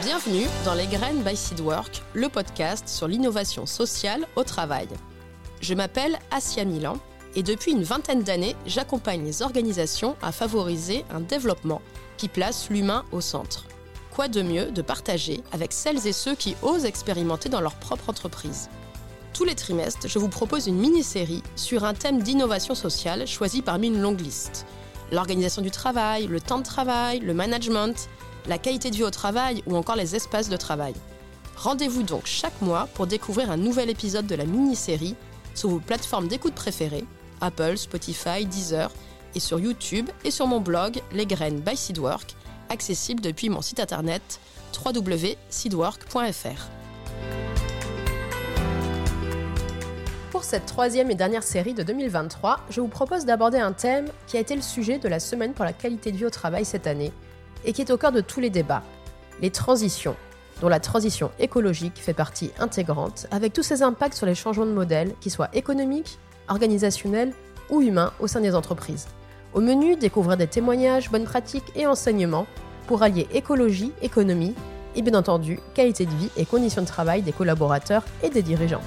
Bienvenue dans Les Graines by Seedwork, le podcast sur l'innovation sociale au travail. Je m'appelle Asia Milan et depuis une vingtaine d'années, j'accompagne les organisations à favoriser un développement qui place l'humain au centre. Quoi de mieux de partager avec celles et ceux qui osent expérimenter dans leur propre entreprise? Tous les trimestres, je vous propose une mini-série sur un thème d'innovation sociale choisi parmi une longue liste. L'organisation du travail, le temps de travail, le management, la qualité de vie au travail ou encore les espaces de travail. Rendez-vous donc chaque mois pour découvrir un nouvel épisode de la mini-série sur vos plateformes d'écoute préférées, Apple, Spotify, Deezer, et sur YouTube et sur mon blog Les Graines by Seedwork, accessible depuis mon site internet www.seedwork.fr. Pour cette troisième et dernière série de 2023, je vous propose d'aborder un thème qui a été le sujet de la semaine pour la qualité de vie au travail cette année et qui est au cœur de tous les débats, les transitions, dont la transition écologique fait partie intégrante, avec tous ses impacts sur les changements de modèle, qu'ils soient économiques, organisationnels ou humains au sein des entreprises. Au menu, découvrir des témoignages, bonnes pratiques et enseignements pour allier écologie, économie et bien entendu qualité de vie et conditions de travail des collaborateurs et des dirigeants.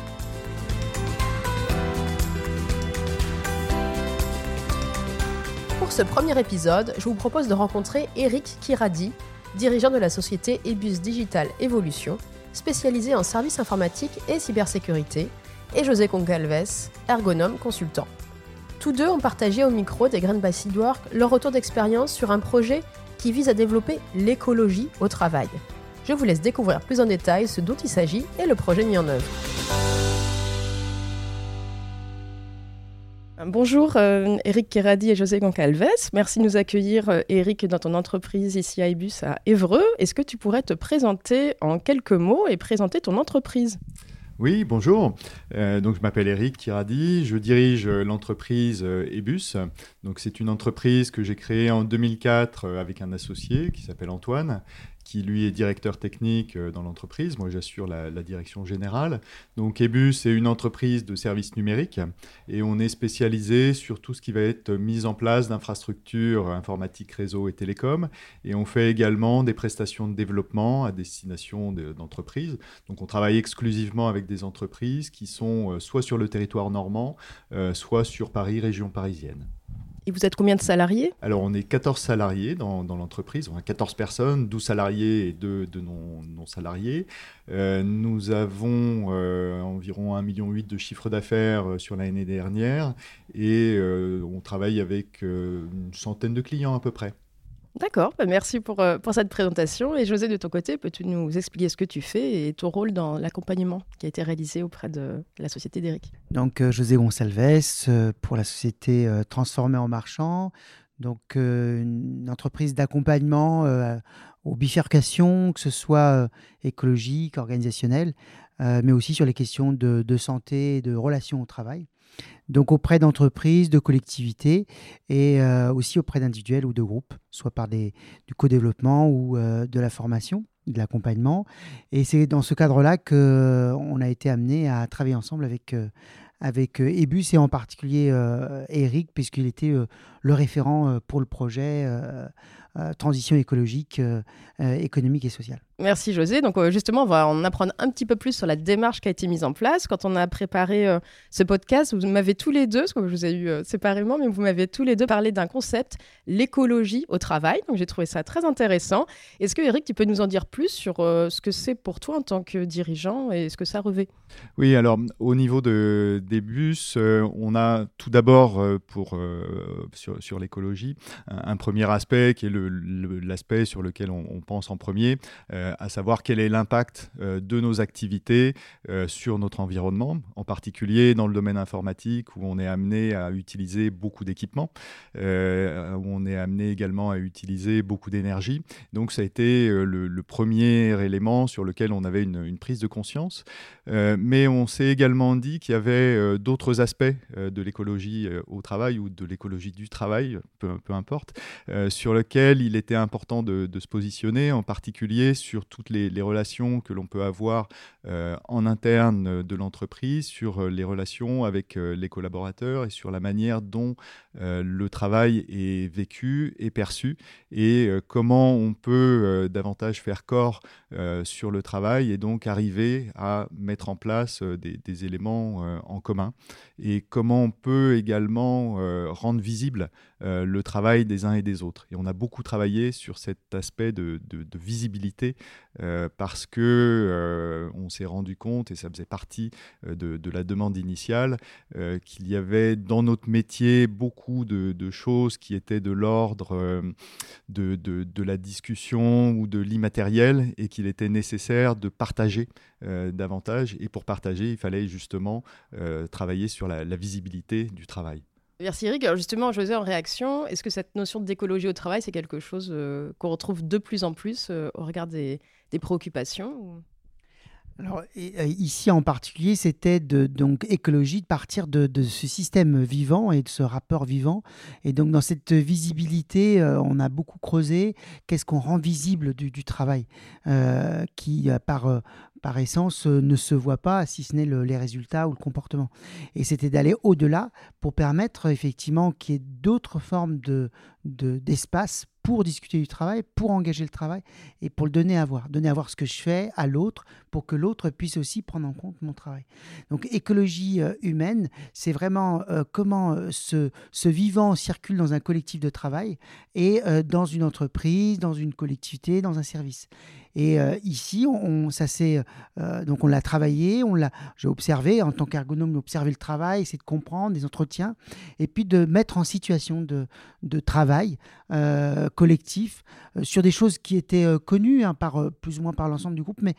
Pour ce premier épisode, je vous propose de rencontrer Eric Kiradi, dirigeant de la société Ebus Digital Evolution, spécialisée en services informatiques et cybersécurité, et José Concalves, ergonome consultant. Tous deux ont partagé au micro des Graines by Seedwork leur retour d'expérience sur un projet qui vise à développer l'écologie au travail. Je vous laisse découvrir plus en détail ce dont il s'agit et le projet mis en œuvre. Bonjour euh, Eric Keradi et José Goncalves. Merci de nous accueillir euh, Eric dans ton entreprise ici à Ibus à Évreux. Est-ce que tu pourrais te présenter en quelques mots et présenter ton entreprise? Oui, bonjour. Euh, donc je m'appelle Eric Tiradi, je dirige euh, l'entreprise euh, Ebus. Donc c'est une entreprise que j'ai créée en 2004 avec un associé qui s'appelle Antoine qui lui est directeur technique euh, dans l'entreprise. Moi, j'assure la, direction générale. Donc, Ebus est une entreprise de services numériques et on est spécialisé sur tout ce qui va être mise en place d'infrastructures informatiques, réseau et télécom. Et on fait également des prestations de développement à destination d'entreprises. Donc, on travaille exclusivement avec des entreprises qui sont euh, soit sur le territoire normand, euh, soit sur Paris, région parisienne. Et vous êtes combien de salariés? Alors, on est 14 salariés dans, l'entreprise. On a 14 personnes, 12 salariés et 2 de non-salariés. Euh, nous avons euh, environ 1,8 million de chiffre d'affaires euh, sur l'année dernière et on travaille avec une centaine de clients à peu près. D'accord, bah, merci pour, euh, pour cette présentation. Et José, de ton côté, peux-tu nous expliquer ce que tu fais et ton rôle dans l'accompagnement qui a été réalisé auprès de la société d'Eric? Donc, euh, José Gonçalves euh, pour la société Transformée en Marchand, donc une entreprise d'accompagnement aux bifurcations, que ce soit écologique, organisationnelle, mais aussi sur les questions de, de santé et de relations au travail donc auprès d'entreprises, de collectivités et euh, aussi auprès d'individuels ou de groupes, soit par des, du co-développement ou euh, de la formation, de l'accompagnement. Et c'est dans ce cadre-là qu'on a été amené à travailler ensemble avec, euh, avec Ebus et en particulier Eric, puisqu'il était le référent pour le projet transition écologique, économique et sociale. Merci José. Donc euh, justement, on va en apprendre un petit peu plus sur la démarche qui a été mise en place. Quand on a préparé euh, ce podcast, vous m'avez tous les deux, parce que je vous ai eu euh, séparément, mais vous m'avez tous les deux parlé d'un concept, l'écologie au travail. Donc j'ai trouvé ça très intéressant. Est-ce que Eric, tu peux nous en dire plus sur ce que c'est pour toi en tant que dirigeant et ce que ça revêt? Oui, alors au niveau de, des bus, on a tout d'abord pour sur, l'écologie un, premier aspect qui est l'aspect sur lequel on, pense en premier à savoir quel est l'impact euh, de nos activités euh, sur notre environnement, en particulier dans le domaine informatique où on est amené à utiliser beaucoup d'équipements, où on est amené également à utiliser beaucoup d'énergie. Donc ça a été le, premier élément sur lequel on avait une, prise de conscience. mais on s'est également dit qu'il y avait d'autres aspects de l'écologie au travail ou de l'écologie du travail, peu, importe, sur lequel il était important de, se positionner, en particulier sur toutes les, relations que l'on peut avoir en interne de l'entreprise, sur les relations avec les collaborateurs et sur la manière dont le travail est vécu et perçu et comment on peut davantage faire corps sur le travail et donc arriver à mettre en place des, éléments en commun et comment on peut également rendre visible le travail des uns et des autres. Et on a beaucoup travaillé sur cet aspect de, visibilité parce que on s'est rendu compte, et ça faisait partie de, la demande initiale, qu'il y avait dans notre métier beaucoup de, choses qui étaient de l'ordre de, la discussion ou de l'immatériel et qu'il était nécessaire de partager davantage. Et pour partager, il fallait justement travailler sur la visibilité du travail. Merci Eric. Alors justement, José, en réaction, est-ce que cette notion d'écologie au travail, c'est quelque chose euh, qu'on retrouve de plus en plus euh, au regard des, préoccupations alors, euh, ici en particulier, c'était de donc écologie de partir de, ce système vivant et de ce rapport vivant. Et donc dans cette visibilité, on a beaucoup creusé qu'est-ce qu'on rend visible du, travail, qui par par essence, euh, ne se voit pas, si ce n'est les résultats ou le comportement. Et c'était d'aller au-delà pour permettre effectivement qu'il y ait d'autres formes de, d'espace pour discuter du travail, pour engager le travail et pour le donner à voir. Donner à voir ce que je fais à l'autre pour que l'autre puisse aussi prendre en compte mon travail. Donc écologie euh, humaine, c'est vraiment euh, comment ce, ce, vivant circule dans un collectif de travail et dans une entreprise, dans une collectivité, dans un service. Et ici, on, ça c'est donc on l'a travaillé, on l'a, j'ai observé en tant qu'ergonome, observer le travail, essayer de comprendre des entretiens, et puis de mettre en situation de, de travail collectif sur des choses qui étaient connues hein, par plus ou moins par l'ensemble du groupe, mais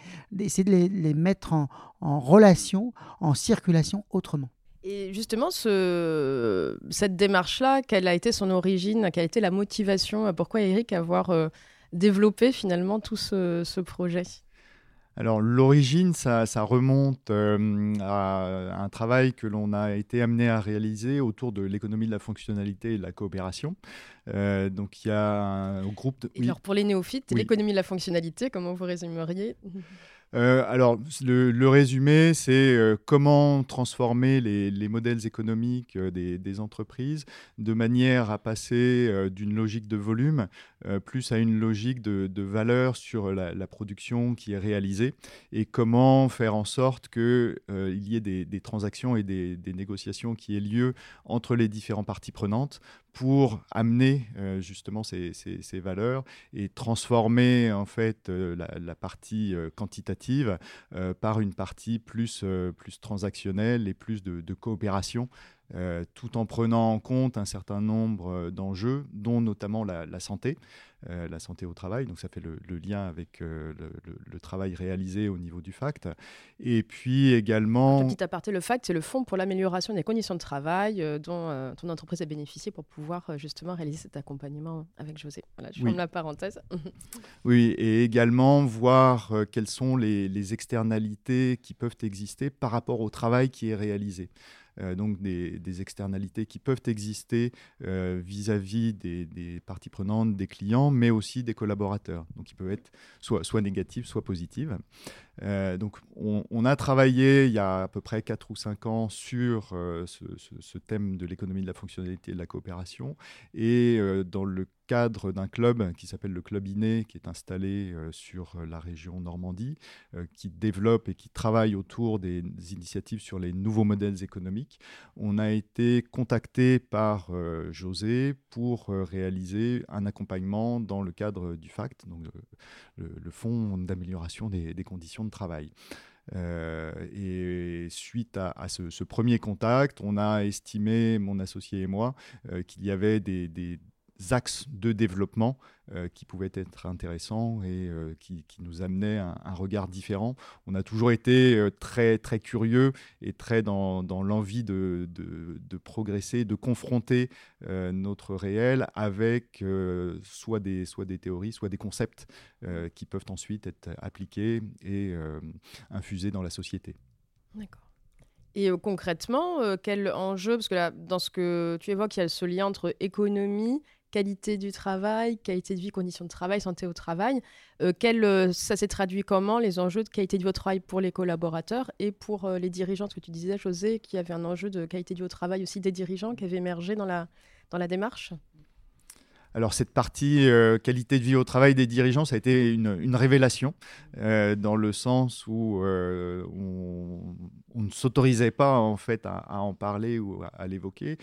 de les, les mettre en, en, relation, en circulation autrement. Et justement, ce, cette démarche-là, quelle a été son origine, quelle a été la motivation Pourquoi Eric avoir développer finalement tout ce, projet? Alors l'origine, ça, remonte euh, à un travail que l'on a été amené à réaliser autour de l'économie de la fonctionnalité et de la coopération. Euh, donc il y a un groupe de... alors pour les néophytes, l'économie de la fonctionnalité, comment vous résumeriez? euh, alors, le, résumé, c'est euh, comment transformer les, modèles économiques euh, des, entreprises de manière à passer d'une logique de volume plus à une logique de, valeur sur la, production qui est réalisée et comment faire en sorte qu'il y ait des, transactions et des, des, négociations qui aient lieu entre les différentes parties prenantes pour amener euh, justement ces, valeurs et transformer en fait euh, la, partie euh, quantitative par une partie plus, plus transactionnelle et plus de coopération euh, tout en prenant en compte un certain nombre euh, d'enjeux, dont notamment la, santé, euh, la santé au travail. Donc ça fait le, lien avec le, travail réalisé au niveau du FACT. Et puis également... petit aparté, le FACT, c'est le Fonds pour l'amélioration des conditions de travail dont ton entreprise a bénéficié pour pouvoir justement réaliser cet accompagnement avec José. Voilà, je ferme la parenthèse. oui, et également voir quelles sont les, les externalités qui peuvent exister par rapport au travail qui est réalisé. Euh, donc des, externalités qui peuvent exister euh, vis-à-vis des, parties prenantes, des clients, mais aussi des collaborateurs. Donc ils peuvent être soit, soit négatives, soit positives. Euh, donc on, a travaillé il y a à peu près 4 ou 5 ans sur ce, ce, thème de l'économie de la fonctionnalité et de la coopération. Et dans le cadre d'un club qui s'appelle le Club Iné, qui est installé euh, sur euh, la région Normandie, euh, qui développe et qui travaille autour des, initiatives sur les nouveaux modèles économiques. On a été contacté par José pour réaliser un accompagnement dans le cadre du FACT, donc le, Fonds d'amélioration des, conditions de travail. et suite à, ce, premier contact, on a estimé, mon associé et moi, qu'il y avait des, axes de développement euh, qui pouvaient être intéressants et euh, qui, nous amenaient un, un, regard différent. On a toujours été euh, très, très curieux et très dans, dans l'envie de, de, progresser, de confronter notre réel avec soit, des, soit des théories, soit des concepts qui peuvent ensuite être appliqués et infusés dans la société. D'accord. Et concrètement, quel enjeu? Parce que là, dans ce que tu évoques, il y a ce lien entre économie qualité du travail, qualité de vie, conditions de travail, santé au travail. ça s'est traduit comment les enjeux de qualité du travail pour les collaborateurs et pour les dirigeants? Ce que tu disais, José, qu'il y avait un enjeu de qualité du travail aussi des dirigeants qui avait émergé dans la, dans la démarche alors cette partie euh, qualité de vie au travail des dirigeants, ça a été une, révélation, euh, dans le sens où euh, on, ne s'autorisait pas en fait à, en parler ou à, l'évoquer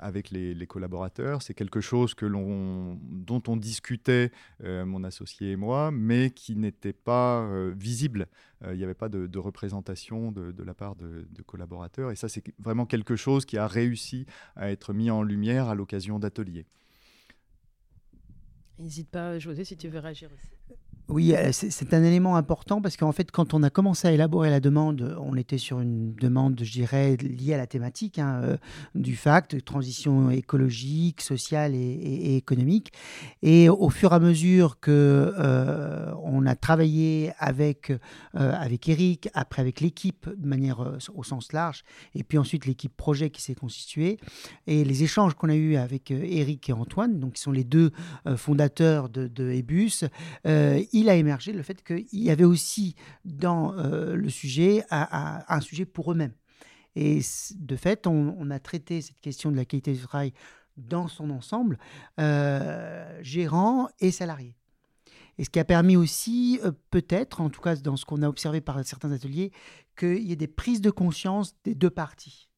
avec les, collaborateurs. C'est quelque chose que dont on discutait, mon associé et moi, mais qui n'était pas visible. Il n'y avait pas de, représentation de, la part de, de collaborateurs. Et ça, c'est vraiment quelque chose qui a réussi à être mis en lumière à l'occasion d'ateliers. N'hésite pas, José, si tu veux réagir aussi. Oui, euh, c'est un élément important parce qu'en fait, quand on a commencé à élaborer la demande, on était sur une demande, je dirais, liée à la thématique hein, euh, du FACT, transition écologique, sociale et, économique. Et au fur et à mesure que euh, on a travaillé avec, avec Eric, après avec l'équipe de manière au sens large, et puis ensuite l'équipe projet qui s'est constituée, et les échanges qu'on a eus avec Eric et Antoine, donc qui sont les deux fondateurs de, de Ebus, il a émergé le fait qu'il y avait aussi dans euh, le sujet un, sujet pour eux-mêmes. Et de fait, on, a traité cette question de la qualité du travail dans son ensemble, euh, gérants et salariés. Et ce qui a permis aussi, euh, peut-être, en tout cas dans ce qu'on a observé par certains ateliers, qu'il y ait des prises de conscience des deux parties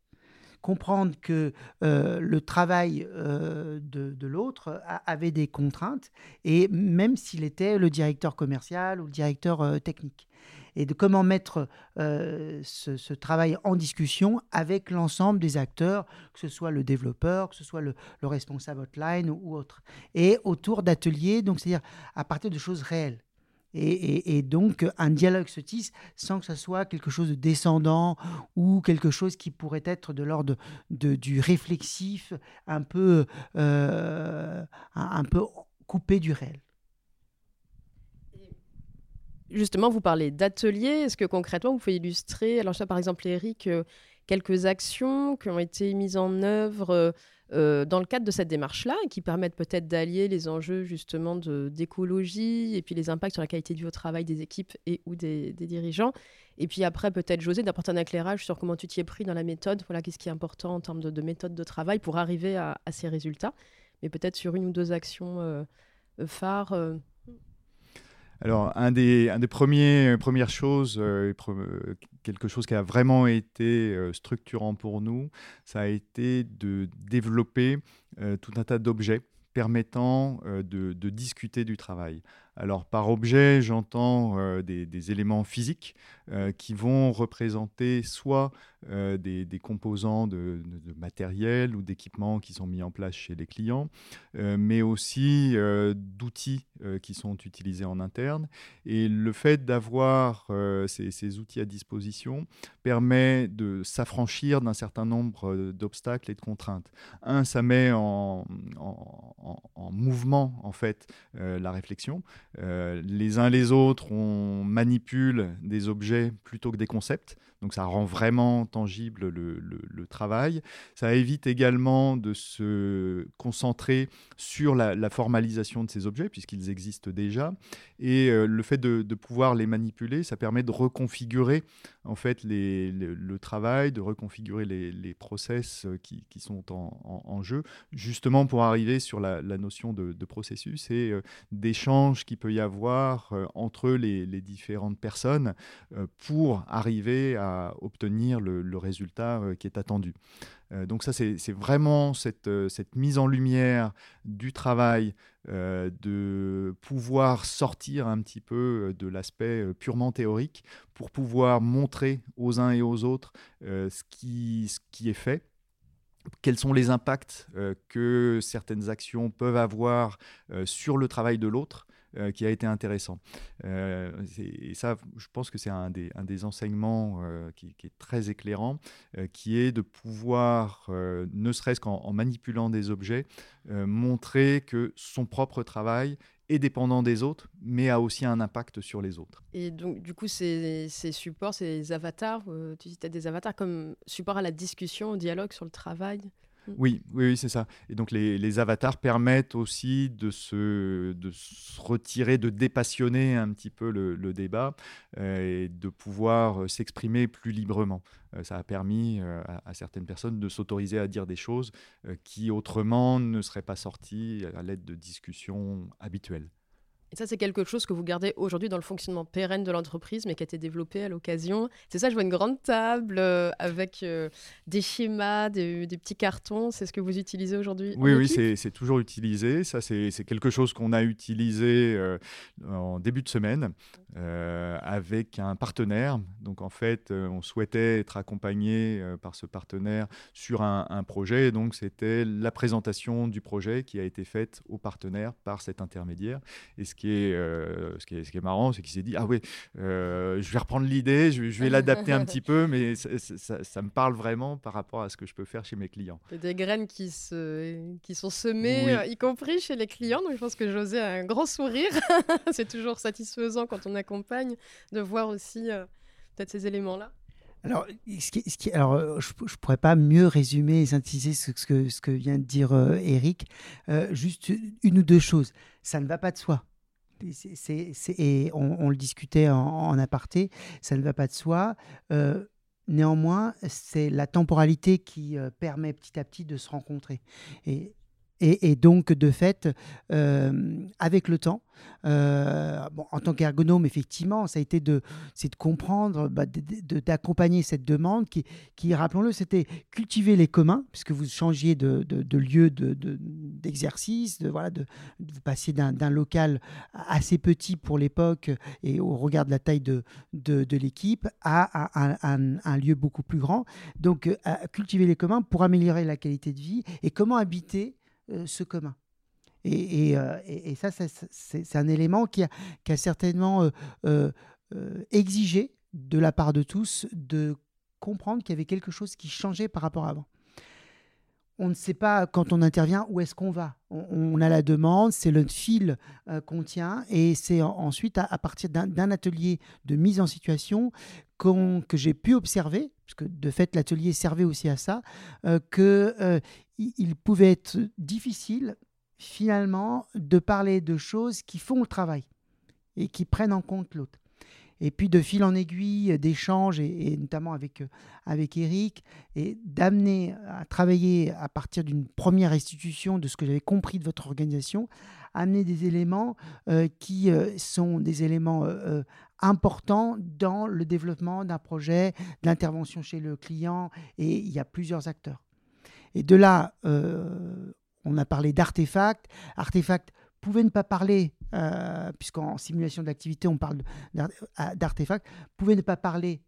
comprendre que euh, le travail euh, de, l'autre avait des contraintes, et même s'il était le directeur commercial ou le directeur euh, technique. Et de comment mettre ce, travail en discussion avec l'ensemble des acteurs, que ce soit le développeur, que ce soit le, le responsable hotline ou, ou autre. Et autour d'ateliers, donc c'est-à-dire à partir de choses réelles. Et, donc, un dialogue se tisse sans que ce soit quelque chose de descendant ou quelque chose qui pourrait être de l'ordre du réflexif, un peu, euh, un, peu coupé du réel. Justement, vous parlez d'ateliers. Est-ce que concrètement, vous pouvez illustrer, alors ça par exemple, Eric, euh, quelques actions qui ont été mises en œuvre euh, euh, dans le cadre de cette démarche-là, qui permettent peut-être d'allier les enjeux justement d'écologie et puis les impacts sur la qualité vie au travail des équipes et ou des, dirigeants. Et puis après, peut-être José, d'apporter un éclairage sur comment tu t'y es pris dans la méthode, voilà, qu'est-ce qui est important en termes de, méthode de travail pour arriver à, ces résultats, mais peut-être sur une ou deux actions euh, phares. Euh. Alors, un des, premiers, premières choses, quelque chose qui a vraiment été euh, structurant pour nous, ça a été de développer euh, tout un tas d'objets permettant euh, de, discuter du travail. Alors par objet, j'entends des, éléments physiques qui vont représenter soit des, composants de, matériel ou d'équipements qui sont mis en place chez les clients, mais aussi d'outils qui sont utilisés en interne. Et le fait d'avoir ces, outils à disposition, permet de s'affranchir d'un certain nombre euh, d'obstacles et de contraintes. Un, ça met en, mouvement en fait euh, la réflexion. Euh, les uns les autres, on manipule des objets plutôt que des concepts. Donc ça rend vraiment tangible le, travail. Ça évite également de se concentrer sur la, formalisation de ces objets, puisqu'ils existent déjà. Et le fait de, pouvoir les manipuler, ça permet de reconfigurer en fait le, travail, de reconfigurer les, process euh, qui, sont en, jeu, justement pour arriver sur la, notion de, processus et euh, d'échange qu'il peut y avoir euh, entre les, différentes personnes pour arriver à obtenir le résultat qui est attendu. Euh, donc ça, c'est vraiment cette, euh, mise en lumière du travail, euh, de pouvoir sortir un petit peu de l'aspect purement théorique pour pouvoir montrer aux uns et aux autres ce qui est fait quels sont les impacts que certaines actions peuvent avoir sur le travail de l'autre euh, qui a été intéressant. Euh, et ça, je pense que c'est un des, un des enseignements euh, qui, est très éclairant, qui est de pouvoir, ne serait-ce qu'en manipulant des objets, montrer que son propre travail est dépendant des autres, mais a aussi un impact sur les autres. Et donc, du coup, ces, ces supports, ces avatars, tu citais des avatars comme support à la discussion, au dialogue sur le travail? Mm. Oui, oui, c'est ça. Et donc les, avatars permettent aussi de se, retirer, de dépassionner un petit peu le, débat euh, et de pouvoir s'exprimer plus librement. Euh, ça a permis euh, à, certaines personnes de s'autoriser à dire des choses qui autrement ne seraient pas sorties à l'aide de discussions habituelles. Et ça, c'est quelque chose que vous gardez aujourd'hui dans le fonctionnement pérenne de l'entreprise, mais qui a été développé à l'occasion. C'est ça, je vois une grande table euh, avec euh, des schémas, des, petits cartons. C'est ce que vous utilisez aujourd'hui Oui, oui, c'est toujours utilisé. Ça, c'est quelque chose qu'on a utilisé euh, en début de semaine avec un partenaire. Donc, en fait, on souhaitait être accompagné par ce partenaire sur un, un projet. Et donc, c'était la présentation du projet qui a été faite au partenaire par cet intermédiaire. Et ce qui est, euh, ce qui est, ce qui est marrant, c'est qu'il s'est dit Ah oui, euh, je vais reprendre l'idée, je, vais l'adapter un petit peu, mais ça, me parle vraiment par rapport à ce que je peux faire chez mes clients. Il y a des graines qui, se, qui sont semées, euh, y compris chez les clients. Donc je pense que José a un grand sourire. c'est toujours satisfaisant quand on accompagne de voir aussi peut-être ces éléments-là. Alors, ce qui, ce qui, alors je ne pourrais pas mieux résumer et synthétiser ce, que, ce que vient de dire Eric. juste une ou deux choses. Ça ne va pas de soi et on, le discutait en, aparté, ça ne va pas de soi. Euh, néanmoins, c'est la temporalité qui euh, permet petit à petit de se rencontrer. Et et, donc, de fait, euh, avec le temps, euh, en tant qu'ergonome, effectivement, ça a été de, de comprendre, bah, d'accompagner cette demande qui, qui rappelons-le, c'était cultiver les communs, puisque vous changiez de, de lieu d'exercice, de, voilà, vous passiez d'un local assez petit pour l'époque et au regard de la taille de, de, l'équipe à, un, un, lieu beaucoup plus grand. Donc, euh, cultiver les communs pour améliorer la qualité de vie et comment habiter ce commun. Et, euh, ça, c'est un élément qui a, certainement euh, exigé de la part de tous de comprendre qu'il y avait quelque chose qui changeait par rapport à avant. On ne sait pas quand on intervient où est-ce qu'on va. On, a la demande, c'est le fil qu'on tient, et c'est ensuite à, partir d'un atelier de mise en situation que j'ai pu observer, puisque de fait l'atelier servait aussi à ça, que il pouvait être difficile finalement de parler de choses qui font le travail et qui prennent en compte l'autre. Et puis de fil en aiguille, d'échanges, et, notamment avec, euh, avec Eric, et d'amener à travailler à partir d'une première institution de ce que j'avais compris de votre organisation, amener des éléments euh, qui euh, sont des éléments importants dans le développement d'un projet, d'intervention chez le client, et il y a plusieurs acteurs. Et de là, euh, on a parlé d'artefacts. Artefacts pouvaient ne pas parler, euh, puisqu'en simulation d'activité, on parle d'artefacts, pouvaient ne pas parler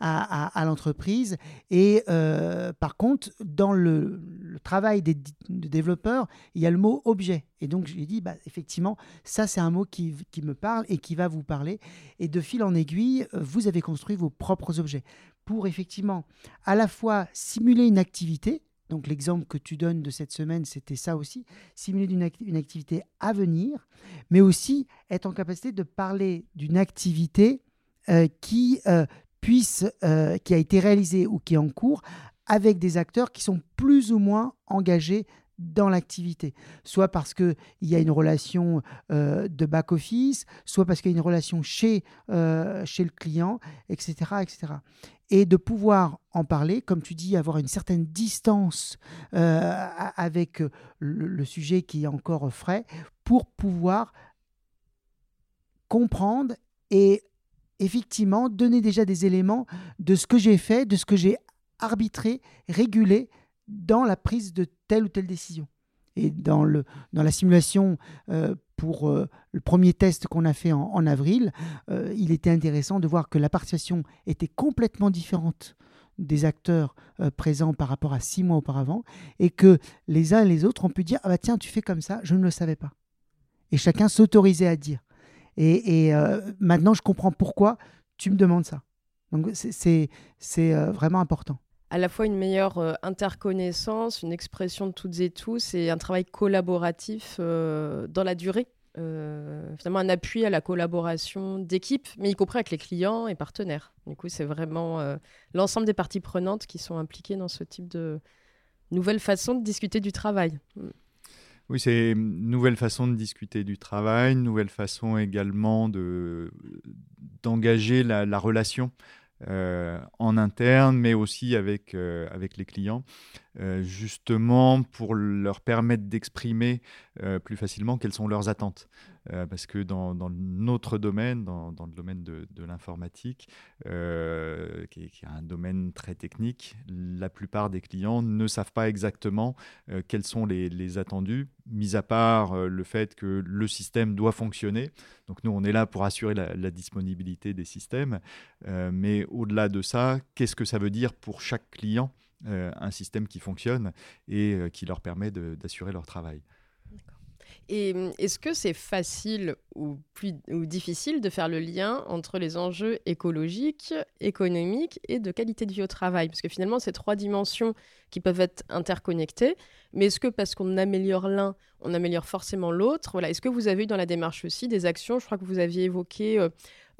à, l'entreprise. Et euh, par contre, dans le, travail des, développeurs, il y a le mot objet. Et donc, j'ai dit, bah, effectivement, ça, c'est un mot qui, qui, me parle et qui va vous parler. Et de fil en aiguille, vous avez construit vos propres objets pour effectivement à la fois simuler une activité, donc l'exemple que tu donnes de cette semaine, c'était ça aussi, simuler une, activité à venir, mais aussi être en capacité de parler d'une activité euh, qui euh, puisse, euh, qui a été réalisée ou qui est en cours, avec des acteurs qui sont plus ou moins engagés dans l'activité, soit parce qu'il y a une relation de back-office, soit parce qu'il y a une relation chez, chez le client, etc., etc et de pouvoir en parler, comme tu dis, avoir une certaine distance euh, avec le, sujet qui est encore frais, pour pouvoir comprendre et effectivement donner déjà des éléments de ce que j'ai fait, de ce que j'ai arbitré, régulé dans la prise de telle ou telle décision. Et dans, la simulation euh, pour euh, le premier test qu'on a fait en, avril, euh, il était intéressant de voir que la participation était complètement différente des acteurs présents par rapport à six mois auparavant et que les uns et les autres ont pu dire ah bah tiens tu fais comme ça je ne le savais pas et chacun s'autorisait à dire et, et maintenant je comprends pourquoi tu me demandes ça donc c'est vraiment important à la fois une meilleure euh, interconnaissance, une expression de toutes et tous et un travail collaboratif euh, dans la durée. Euh, finalement, un appui à la collaboration d'équipe, mais y compris avec les clients et partenaires. Du coup, c'est vraiment l'ensemble des parties prenantes qui sont impliquées dans ce type de, nouvelle façon de discuter du travail. Oui, c'est une nouvelle façon de discuter du travail, une nouvelle façon également de, d'engager la, relation euh, en interne, mais aussi avec, euh, avec les clients, euh, justement pour leur permettre d'exprimer plus facilement quelles sont leurs attentes. Euh, parce que dans, notre domaine, dans, le domaine de, l'informatique, euh, qui, est un domaine très technique, la plupart des clients ne savent pas exactement euh, quels sont les, attendus, mis à part le fait que le système doit fonctionner. Donc nous, on est là pour assurer la, la disponibilité des systèmes, mais au-delà de ça, qu'est-ce que ça veut dire pour chaque client un système qui fonctionne et qui leur permet d'assurer leur travail? Et hum, est-ce que c'est facile ou, plus, ou difficile de faire le lien entre les enjeux écologiques, économiques et de qualité de vie au travail? Parce que finalement, c'est trois dimensions qui peuvent être interconnectées. Mais est-ce que parce qu'on améliore l'un, on améliore forcément l'autre? Voilà. Est-ce que vous avez eu dans la démarche aussi des actions? Je crois que vous aviez évoqué euh,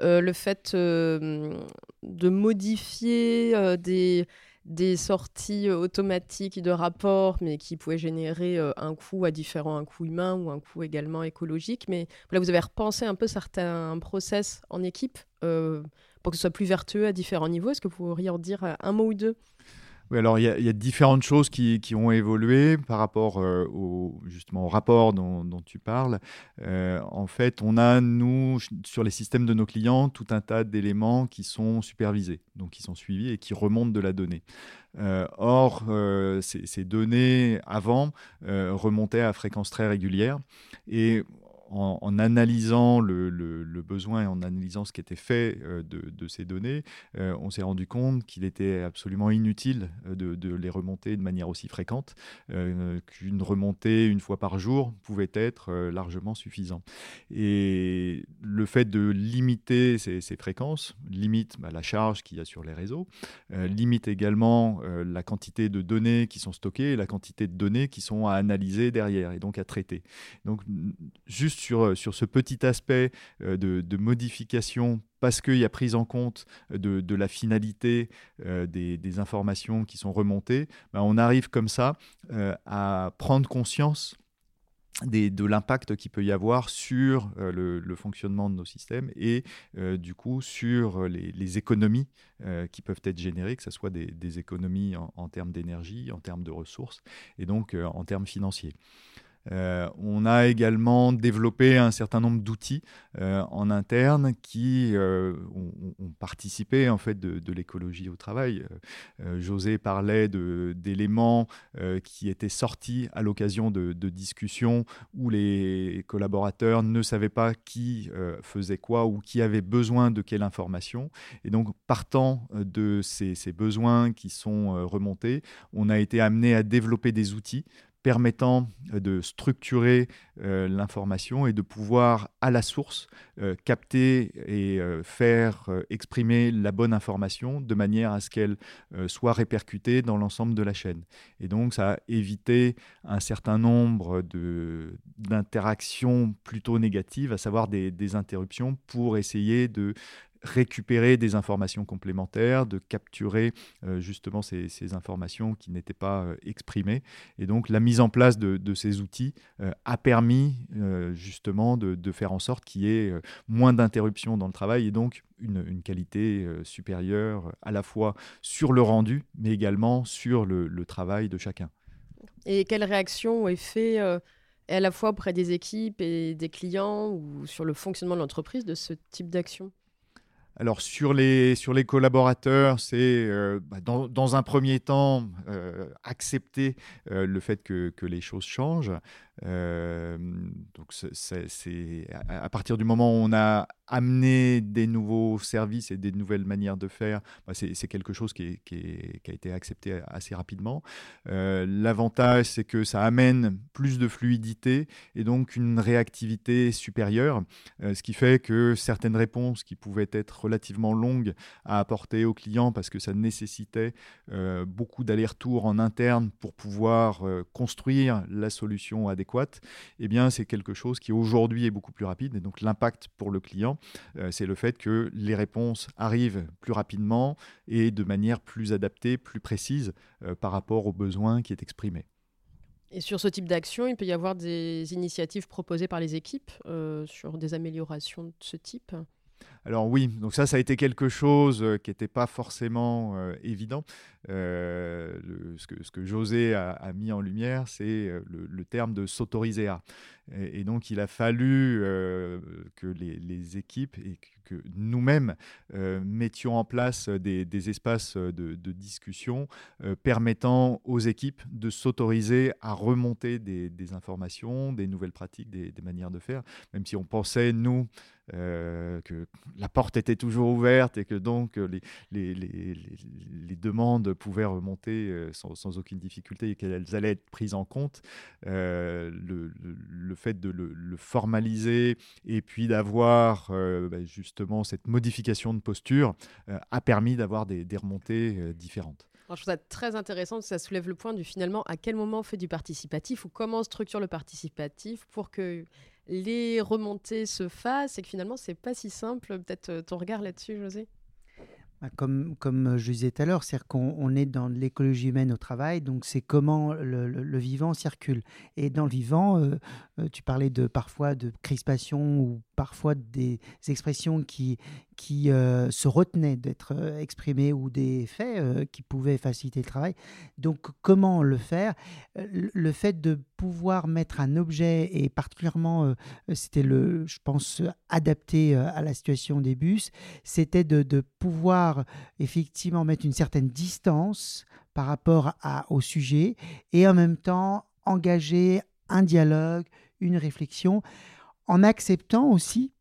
euh, le fait euh, de modifier des des sorties euh, automatiques de rapports, mais qui pouvaient générer euh, un coût à différent, un coût humain ou un coût également écologique. Mais vous avez repensé un peu certains process en équipe euh, pour que ce soit plus vertueux à différents niveaux. Est-ce que vous pourriez en dire un mot ou deux? Oui, alors il y, a différentes choses qui, ont évolué par rapport euh, au, justement au rapport dont, dont tu parles. Euh, en fait, on a, nous, sur les systèmes de nos clients, tout un tas d'éléments qui sont supervisés, donc qui sont suivis et qui remontent de la donnée. Euh, or, ces, ces, données, avant, remontaient à fréquence très régulière et en, analysant le, besoin et en analysant ce qui était fait euh, de, ces données, euh, on s'est rendu compte qu'il était absolument inutile euh, de, les remonter de manière aussi fréquente, qu'une remontée une fois par jour pouvait être largement suffisant. Et le fait de limiter ces, fréquences limite bah, la charge qu'il y a sur les réseaux, limite également la quantité de données qui sont stockées et la quantité de données qui sont à analyser derrière et donc à traiter. Donc juste sur, euh, sur ce petit aspect euh, de, modification parce qu'il y a prise en compte de, de la finalité euh, des, des, informations qui sont remontées, ben on arrive comme ça à prendre conscience des, de l'impact qu'il peut y avoir sur le, fonctionnement de nos systèmes et du coup sur les, économies qui peuvent être générées, que ce soit des, économies en termes d'énergie, en termes de ressources et donc en termes financiers. Euh, on a également développé un certain nombre d'outils euh, en interne qui euh, ont, participé en fait de, l'écologie au travail. José parlait d'éléments qui étaient sortis à l'occasion de, discussions où les collaborateurs ne savaient pas qui faisait quoi ou qui avait besoin de quelle information. Et donc, partant de ces, ces besoins qui sont remontés, on a été amené à développer des outils permettant euh, de structurer euh, l'information et de pouvoir à la source euh, capter et faire exprimer la bonne information de manière à ce qu'elle soit répercutée dans l'ensemble de la chaîne. Et donc ça a évité un certain nombre d'interactions plutôt négatives, à savoir des, des interruptions pour essayer de récupérer des informations complémentaires, de capturer euh, justement ces, informations qui n'étaient pas euh, exprimées. Et donc la mise en place de, ces outils euh, a permis justement de, faire en sorte qu'il y ait moins d'interruptions dans le travail et donc une, qualité supérieure à la fois sur le rendu, mais également sur le, travail de chacun. Et quelles réactions ont été à la fois auprès des équipes et des clients ou sur le fonctionnement de l'entreprise de ce type d'action? Alors sur les, sur les collaborateurs, c'est euh, bah, dans, un premier temps euh, accepter euh, le fait que, que, les choses changent. Donc c'est à, partir du moment où on a amené des nouveaux services et des nouvelles manières de faire, bah, c'est quelque chose qui, a été accepté assez rapidement. L'avantage, c'est que ça amène plus de fluidité et donc une réactivité supérieure, ce qui fait que certaines réponses qui pouvaient être relativement longue à apporter aux clients parce que ça nécessitait beaucoup d'allers-retours en interne pour pouvoir construire la solution adéquate, eh bien c'est quelque chose qui aujourd'hui est beaucoup plus rapide. Et donc l'impact pour le client, c'est le fait que les réponses arrivent plus rapidement et de manière plus adaptée, plus précise par rapport aux besoins qui est exprimé. Et sur ce type d'action, il peut y avoir des initiatives proposées par les équipes euh, sur des améliorations de ce type? Alors oui, donc ça, ça a été quelque chose euh, qui n'était pas forcément euh, évident. ce, que, ce, que, José a, mis en lumière, c'est le, terme de s'autoriser à. Et, donc, il a fallu que les, équipes que, nous-mêmes mettions en place des, espaces de, discussion permettant aux équipes de s'autoriser à remonter des, informations, des nouvelles pratiques, des, manières de faire, même si on pensait, nous, que la porte était toujours ouverte et que donc les, demandes pouvaient remonter sans, aucune difficulté et qu'elles allaient être prises en compte. le, fait de le, formaliser et puis d'avoir bah, justement cette modification de posture a permis d'avoir des, remontées différentes. je trouve ça très intéressant, ça soulève le point du finalement à quel moment on fait du participatif ou comment on structure le participatif pour que les remontées se fassent et que finalement c'est pas si simple. Peut-être euh, ton regard là-dessus, José? Bah, comme, comme je disais tout à l'heure, c'est qu'on est dans l'écologie humaine au travail, donc c'est comment le, vivant circule. Et dans le vivant, euh, euh, tu parlais de parfois de crispation ou parfois des expressions qui, qui euh, se retenaient d'être euh, exprimées ou des faits euh, qui pouvaient faciliter le travail. Donc comment le faire? Le fait de pouvoir mettre un objet, et particulièrement, c'était le, je pense, adapté à la situation des bus, c'était de, pouvoir effectivement mettre une certaine distance par rapport au sujet et en même temps engager un dialogue, une réflexion en acceptant aussi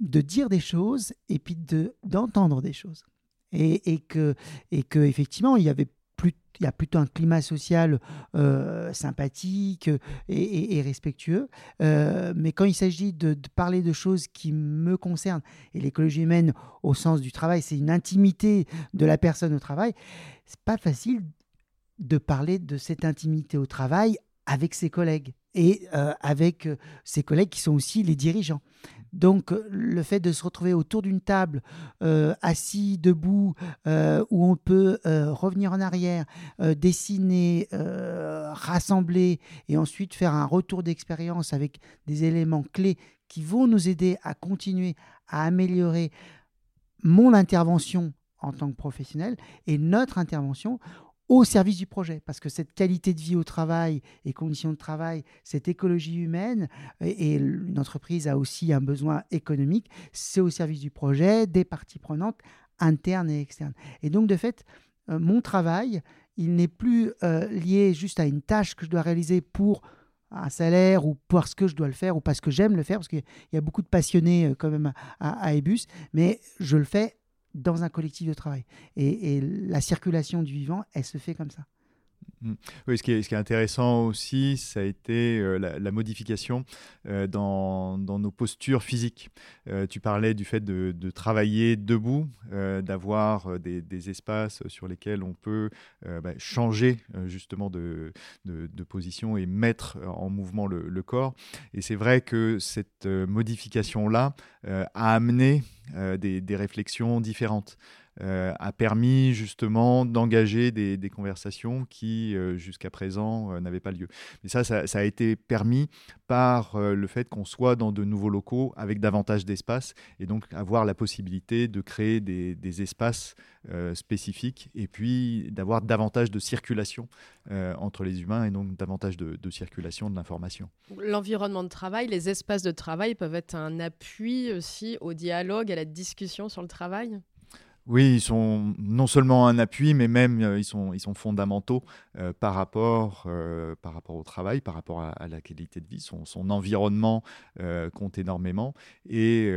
de dire des choses et puis de, d'entendre des choses. Et, et, que, effectivement, il y avait a plutôt un climat social euh, sympathique et, respectueux. Euh, mais quand il s'agit de, parler de choses qui me concernent, et l'écologie humaine au sens du travail, c'est une intimité de la personne au travail, c'est pas facile de parler de cette intimité au travail avec ses collègues et euh, avec euh, ses collègues qui sont aussi les dirigeants. Donc le fait de se retrouver autour d'une table, euh, assis, debout, où on peut revenir en arrière, dessiner, rassembler et ensuite faire un retour d'expérience avec des éléments clés qui vont nous aider à continuer à améliorer mon intervention en tant que professionnel et notre intervention, au service du projet. Parce que cette qualité de vie au travail et conditions de travail, cette écologie humaine, et, une entreprise a aussi un besoin économique, c'est au service du projet, des parties prenantes internes et externes. Et donc, de fait, euh, mon travail, il n'est plus euh, lié juste à une tâche que je dois réaliser pour un salaire ou parce que je dois le faire ou parce que j'aime le faire, parce qu'il y a beaucoup de passionnés euh, quand même à, à Ebus, mais je le fais dans un collectif de travail. Et, la circulation du vivant, elle se fait comme ça. Mmh. Oui, ce qui, est, intéressant aussi, ça a été euh, la, modification euh, dans, nos postures physiques. Euh, tu parlais du fait de, travailler debout, d'avoir des, espaces sur lesquels on peut bah, changer justement de, position et mettre en mouvement le, corps. Et c'est vrai que cette modification-là a amené des réflexions différentes. Euh, a permis justement d'engager des, conversations qui euh, jusqu'à présent euh, n'avaient pas lieu. Mais ça, ça, a été permis par le fait qu'on soit dans de nouveaux locaux avec davantage d'espace et donc avoir la possibilité de créer des, espaces spécifiques et puis d'avoir davantage de circulation entre les humains et donc davantage de, de circulation de l'information. L'environnement de travail, les espaces de travail peuvent être un appui aussi au dialogue, à la discussion sur le travail? Oui, ils sont non seulement un appui, mais même euh, ils, sont, fondamentaux euh, par, rapport, euh, par rapport au travail, par rapport à, la qualité de vie. Son, environnement compte énormément. Et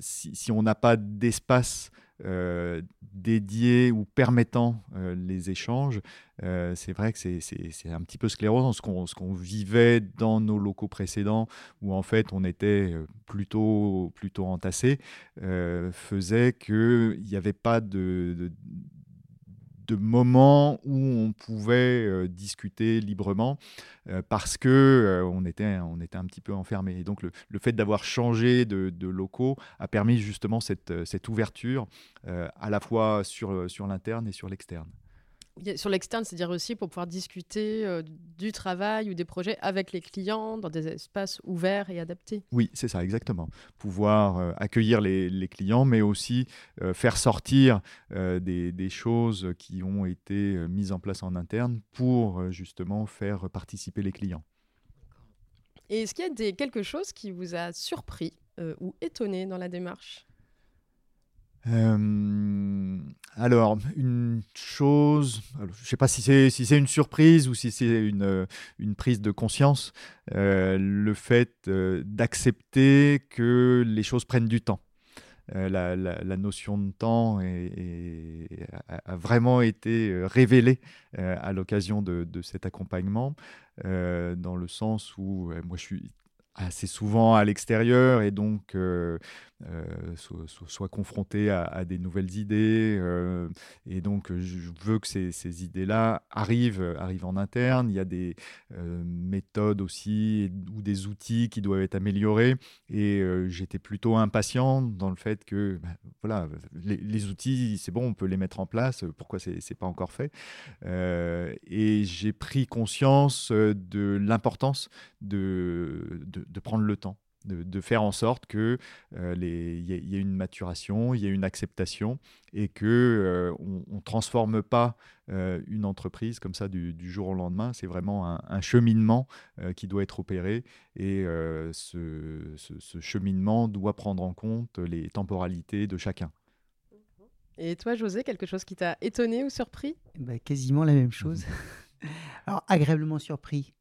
si, on n'a pas d'espace dédiés ou permettant les échanges, c'est vrai que c'est un petit peu sclérosant. Ce qu'on vivait dans nos locaux précédents, où en fait on était plutôt, plutôt entassés, faisait qu'il n'y avait pas de moments où on pouvait euh, discuter librement euh, parce que euh, on, était, un petit peu enfermé. Et donc le, fait d'avoir changé de, locaux a permis justement cette, cette ouverture à la fois sur, sur l'interne et sur l'externe. Sur l'externe, c'est-à-dire aussi pour pouvoir discuter euh, du travail ou des projets avec les clients dans des espaces ouverts et adaptés. Oui, c'est ça, exactement. Pouvoir euh, accueillir les, clients, mais aussi euh, faire sortir des, des, choses qui ont été mises en place en interne pour justement faire participer les clients. Et est-ce qu'il y a des, quelque chose qui vous a surpris ou étonné dans la démarche? Alors, une chose, je ne sais pas si c'est une surprise ou si c'est une, une, prise de conscience, euh, le fait euh, d'accepter que les choses prennent du temps. La, notion de temps a vraiment été révélée à l'occasion de, de, cet accompagnement, dans le sens où moi je suis assez souvent à l'extérieur et donc euh, euh, soit, confronté à, des nouvelles idées. Euh, et donc, je veux que ces, ces idées-là arrivent, arrivent en interne. Il y a des méthodes aussi ou des outils qui doivent être améliorés. Et j'étais plutôt impatient dans le fait que, bah, voilà, les, outils, c'est bon, on peut les mettre en place. Pourquoi c'est n'est pas encore fait? Et j'ai pris conscience de l'importance de, de, prendre le temps. De, faire en sorte que euh, y, ait une maturation, il y ait une acceptation et que euh, on, ne transforme pas euh, une entreprise comme ça du, jour au lendemain. C'est vraiment un, cheminement qui doit être opéré et ce, ce, cheminement doit prendre en compte les temporalités de chacun. Et toi, José, quelque chose qui t'a étonné ou surpris? Bah, Quasiment la même chose. Alors, agréablement surpris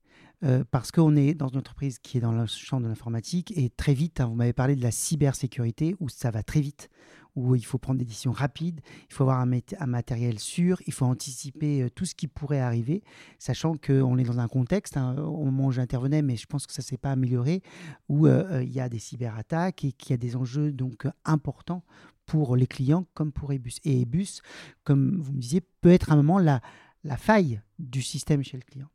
euh, parce qu'on est dans une entreprise qui est dans le champ de l'informatique et très vite, hein, vous m'avez parlé de la cybersécurité où ça va très vite, où il faut prendre des décisions rapides, il faut avoir un, matériel sûr, il faut anticiper euh, tout ce qui pourrait arriver, sachant qu'on est dans un contexte, hein, au moment où j'intervenais, mais je pense que ça ne s'est pas amélioré, où euh, il y a des cyberattaques et qu'il y a des enjeux donc importants pour les clients comme pour Ebus. Et Ebus, comme vous me disiez, peut être à un moment la, la faille du système chez le client.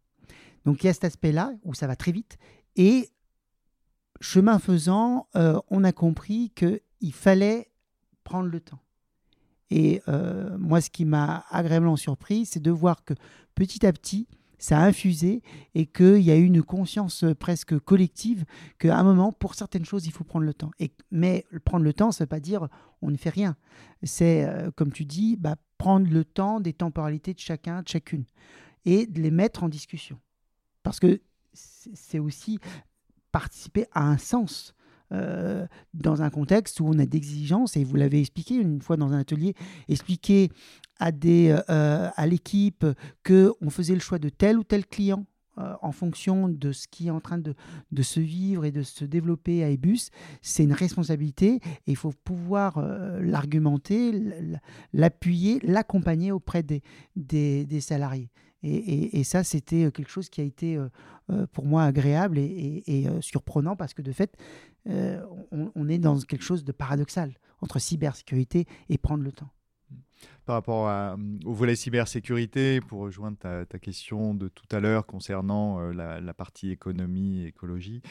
Donc il y a cet aspect-là où ça va très vite. Et chemin faisant, euh, on a compris qu'il fallait prendre le temps. Et euh, moi, ce qui m'a agréablement surpris, c'est de voir que petit à petit, ça a infusé et qu'il y a eu une conscience presque collective qu'à un moment, pour certaines choses, il faut prendre le temps. Mais prendre le temps, ça ne veut pas dire on ne fait rien. C'est, euh, comme tu dis, bah, prendre le temps des temporalités de chacun, de chacune, et de les mettre en discussion. Parce que c'est aussi participer à un sens. Euh, dans un contexte où on a d'exigences, et vous l'avez expliqué une fois dans un atelier, expliquer à, des, euh, à l'équipe qu'on faisait le choix de tel ou tel client euh, en fonction de ce qui est en train de, de, se vivre et de se développer à Ebus, c'est une responsabilité et il faut pouvoir l'argumenter, l'appuyer, l'accompagner auprès des, des, des salariés. Et, ça, c'était euh, quelque chose qui a été euh, euh, pour moi agréable et, surprenant parce que de fait, on, est dans quelque chose de paradoxal entre cybersécurité et prendre le temps par rapport euh, au volet cybersécurité, pour rejoindre ta, question de tout à l'heure concernant euh, la, partie économie écologie,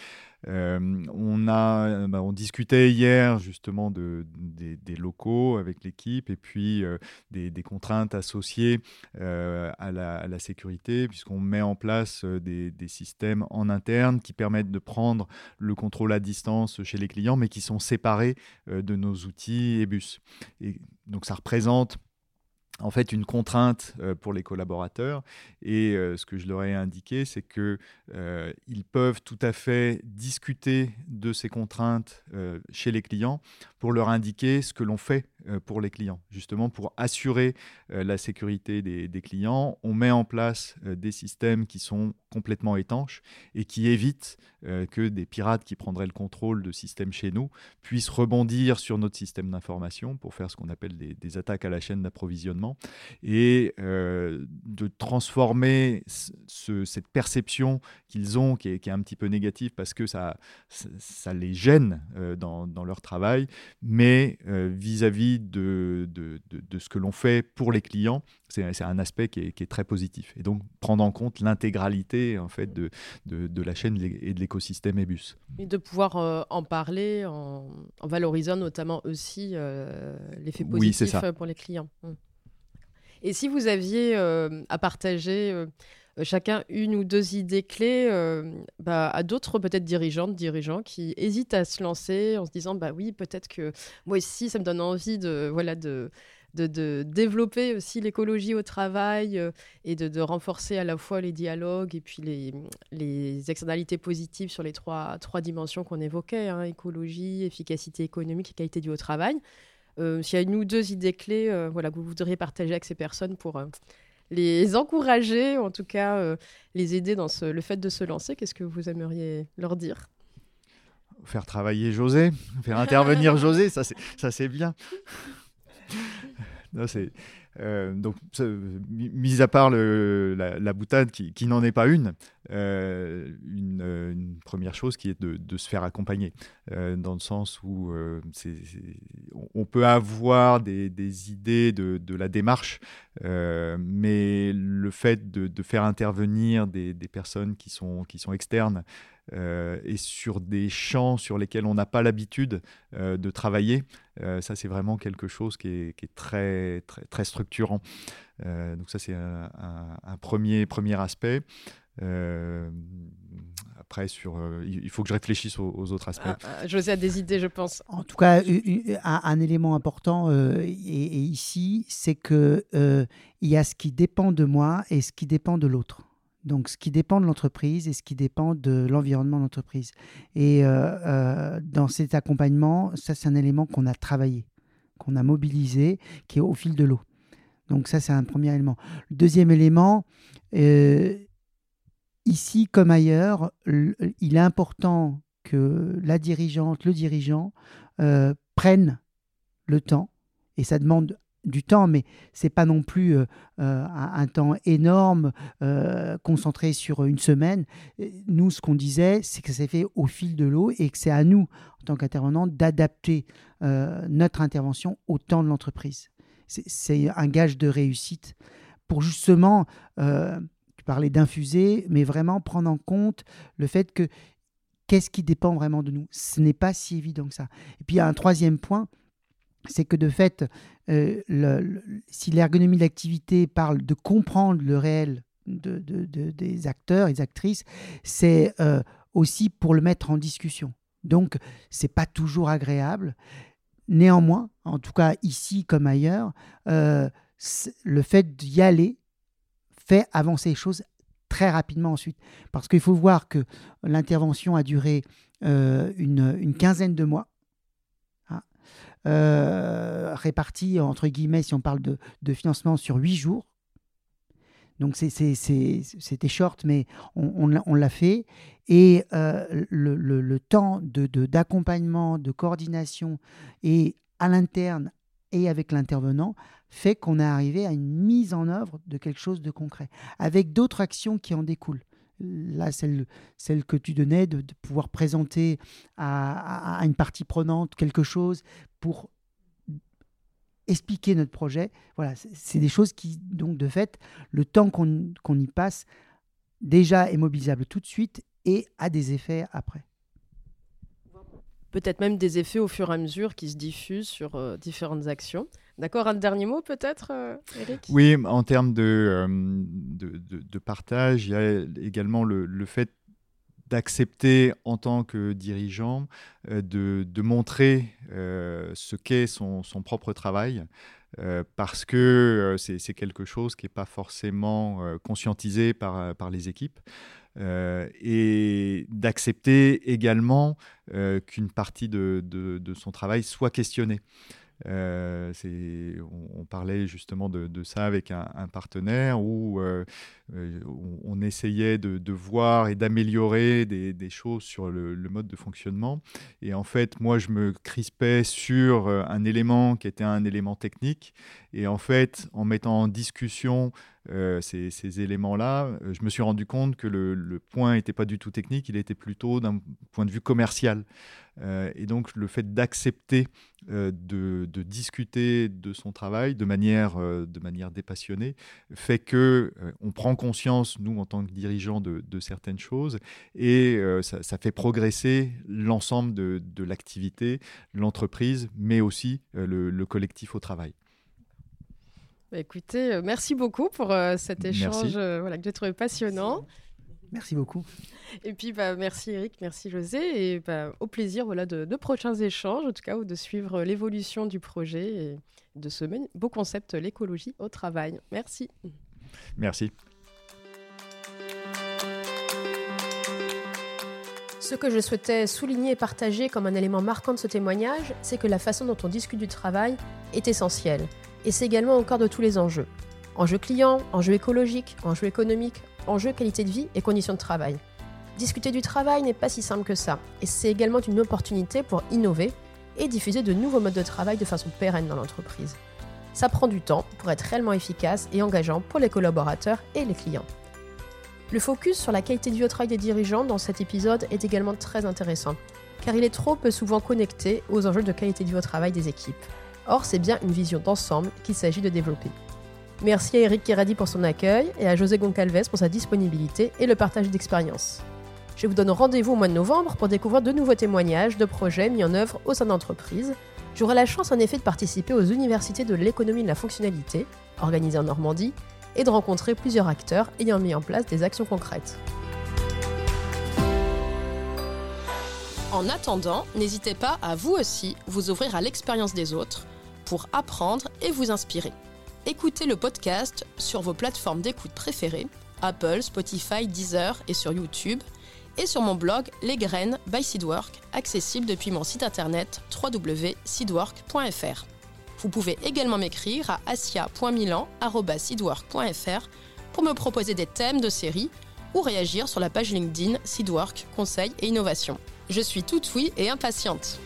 euh, on, a, bah, on discutait hier justement de, des, locaux avec l'équipe et puis des, contraintes associées à la, sécurité, puisqu'on met en place des, systèmes en interne qui permettent de prendre le contrôle à distance chez les clients, mais qui sont séparés de nos outils et bus. Et donc ça représente en fait une contrainte euh, pour les collaborateurs. Et euh, ce que je leur ai indiqué, c'est que euh, ils peuvent tout à fait discuter de ces contraintes chez les clients pour leur indiquer ce que l'on fait pour les clients. Justement, pour assurer la sécurité des, clients, on met en place des systèmes qui sont complètement étanches et qui évitent que des pirates qui prendraient le contrôle de systèmes chez nous puissent rebondir sur notre système d'information pour faire ce qu'on appelle des, attaques à la chaîne d'approvisionnement et de transformer cette perception qu'ils ont, qui est, un petit peu négative parce que ça, ça, les gêne dans, dans, leur travail, mais vis-à-vis de, de, de, ce que l'on fait pour les clients, c'est un aspect qui est, qui est, très positif. Et donc prendre en compte l'intégralité en fait de, de, la chaîne et de l'écosystème EBUS. Et de pouvoir euh, en parler en, en, valorisant notamment aussi euh, l'effet positif pour les clients. Hum. Et si vous aviez euh, à partager chacun une ou deux idées clés bah, à d'autres peut-être dirigeantes, dirigeants qui hésitent à se lancer en se disant bah oui peut-être que moi aussi ça me donne envie de voilà de de, développer aussi l'écologie au travail euh, et de, renforcer à la fois les dialogues et puis les, les externalités positives sur les trois, trois dimensions qu'on évoquait, hein, écologie, efficacité économique et qualité du haut travail. Euh, S'il y a une ou deux idées clés euh, voilà, que vous voudriez partager avec ces personnes pour euh, les encourager, ou en tout cas les aider dans ce, le fait de se lancer, qu'est-ce que vous aimeriez leur dire? Faire travailler José, faire intervenir José, ça c'est bien. non, c'est euh, donc, mis à part la, boutade qui, n'en est pas une, euh, une, première chose qui est de, se faire accompagner, euh, dans le sens où on peut avoir des, idées de, la démarche, mais le fait de, faire intervenir des, personnes qui sont externes euh, et sur des champs sur lesquels on n'a pas l'habitude euh, de travailler. Euh, ça, c'est vraiment quelque chose qui est, qui est très, très, très, structurant. donc ça, c'est un, un, premier, premier aspect. après, sur, il faut que je réfléchisse aux, autres aspects. Ah, José a des idées, je pense. En tout cas, un, élément important et, ici, c'est que il y a ce qui dépend de moi et ce qui dépend de l'autre. Donc, ce qui dépend de l'entreprise et ce qui dépend de l'environnement de l'entreprise. Et euh, euh, dans cet accompagnement, ça, c'est un élément qu'on a travaillé, qu'on a mobilisé, qui est au fil de l'eau. Donc, ça, c'est un premier élément. Le deuxième élément, euh, ici comme ailleurs, il est important que la dirigeante, le dirigeant prennent le temps, et ça demande du temps, mais c'est pas non plus euh, euh, un, temps énorme euh, concentré sur une semaine. Nous, ce qu'on disait, c'est que ça s'est fait au fil de l'eau et que c'est à nous, en tant qu'intervenants, d'adapter notre intervention au temps de l'entreprise. C'est un gage de réussite pour justement, tu parlais d'infuser, mais vraiment prendre en compte le fait que qu'est-ce qui dépend vraiment de nous. Ce n'est pas si évident que ça. Et puis il y a un troisième point, c'est que de fait, euh, si l'ergonomie de l'activité parle de comprendre le réel de, des acteurs et des actrices, c'est euh, aussi pour le mettre en discussion. Donc, c'est pas toujours agréable. Néanmoins, en tout cas ici comme ailleurs, euh, le fait d'y aller fait avancer les choses très rapidement ensuite. Parce qu'il faut voir que l'intervention a duré une, quinzaine de mois. Euh, réparti, entre guillemets, si on parle de, financement, sur huit jours. Donc c'était short, mais on, l'a fait. Et euh, le, temps d'accompagnement, de, de coordination, et à l'interne et avec l'intervenant, fait qu'on est arrivé à une mise en œuvre de quelque chose de concret, avec d'autres actions qui en découlent là, celle, celle que tu donnais, de, pouvoir présenter à, une partie prenante quelque chose pour expliquer notre projet. Voilà, c'est des choses qui, donc, de fait, le temps qu'on y passe, déjà est mobilisable tout de suite et a des effets après peut-être même des effets au fur et à mesure qui se diffusent sur euh, différentes actions. D'accord, un dernier mot peut-être, euh, Eric? Oui, en termes euh, de, de, partage, il y a également le, le fait d'accepter en tant que dirigeant de, de, montrer ce qu'est son, propre travail. parce que c'est quelque chose qui n'est pas forcément conscientisé par, les équipes. Euh, et d'accepter également euh, qu'une partie de, son travail soit questionnée. Euh, on, parlait justement de, ça avec un, partenaire où euh, on, essayait de, voir et d'améliorer des, choses sur le, mode de fonctionnement. Et en fait, moi, je me crispais sur un élément qui était un élément technique. Et en fait, en mettant en discussion euh, ces, éléments-là, euh, je me suis rendu compte que le, point n'était pas du tout technique, il était plutôt d'un point de vue commercial. Euh, et donc le fait d'accepter de, discuter de son travail de manière, de manière dépassionnée fait que on prend conscience, nous en tant que dirigeants, de, certaines choses et ça, fait progresser l'ensemble de, l'activité, l'entreprise, mais aussi le collectif au travail. Bah, écoutez, euh, merci beaucoup pour euh, cet échange euh, voilà, que j'ai trouvé passionnant. Merci beaucoup. Et puis, bah, merci Eric, merci José. Et bah, au plaisir voilà, de, prochains échanges, en tout cas, ou de suivre l'évolution du projet et de ce beau concept, l'écologie au travail. Merci. Merci. Ce que je souhaitais souligner et partager comme un élément marquant de ce témoignage, c'est que la façon dont on discute du travail est essentielle et c'est également au cœur de tous les enjeux. Enjeux clients, enjeux écologiques, enjeux économiques, enjeux qualité de vie et conditions de travail. Discuter du travail n'est pas si simple que ça, et c'est également une opportunité pour innover et diffuser de nouveaux modes de travail de façon pérenne dans l'entreprise. Ça prend du temps pour être réellement efficace et engageant pour les collaborateurs et les clients. Le focus sur la qualité de vie au travail des dirigeants dans cet épisode est également très intéressant, car il est trop peu souvent connecté aux enjeux de qualité de vie au travail des équipes. Or, c'est bien une vision d'ensemble qu'il s'agit de développer. Merci à Eric Keradi pour son accueil et à José Goncalves pour sa disponibilité et le partage d'expériences. Je vous donne rendez-vous au mois de novembre pour découvrir de nouveaux témoignages de projets mis en œuvre au sein d'entreprises. J'aurai la chance en effet de participer aux universités de l'économie de la fonctionnalité, organisées en Normandie, et de rencontrer plusieurs acteurs ayant mis en place des actions concrètes. En attendant, n'hésitez pas à vous aussi vous ouvrir à l'expérience des autres pour apprendre et vous inspirer. Écoutez le podcast sur vos plateformes d'écoute préférées, Apple, Spotify, Deezer et sur YouTube, et sur mon blog Les Graines by Seedwork, accessible depuis mon site internet www.seedwork.fr. Vous pouvez également m'écrire à asia.milan.seedwork.fr pour me proposer des thèmes de série ou réagir sur la page LinkedIn Seedwork Conseil et Innovation. Je suis toute oui et impatiente.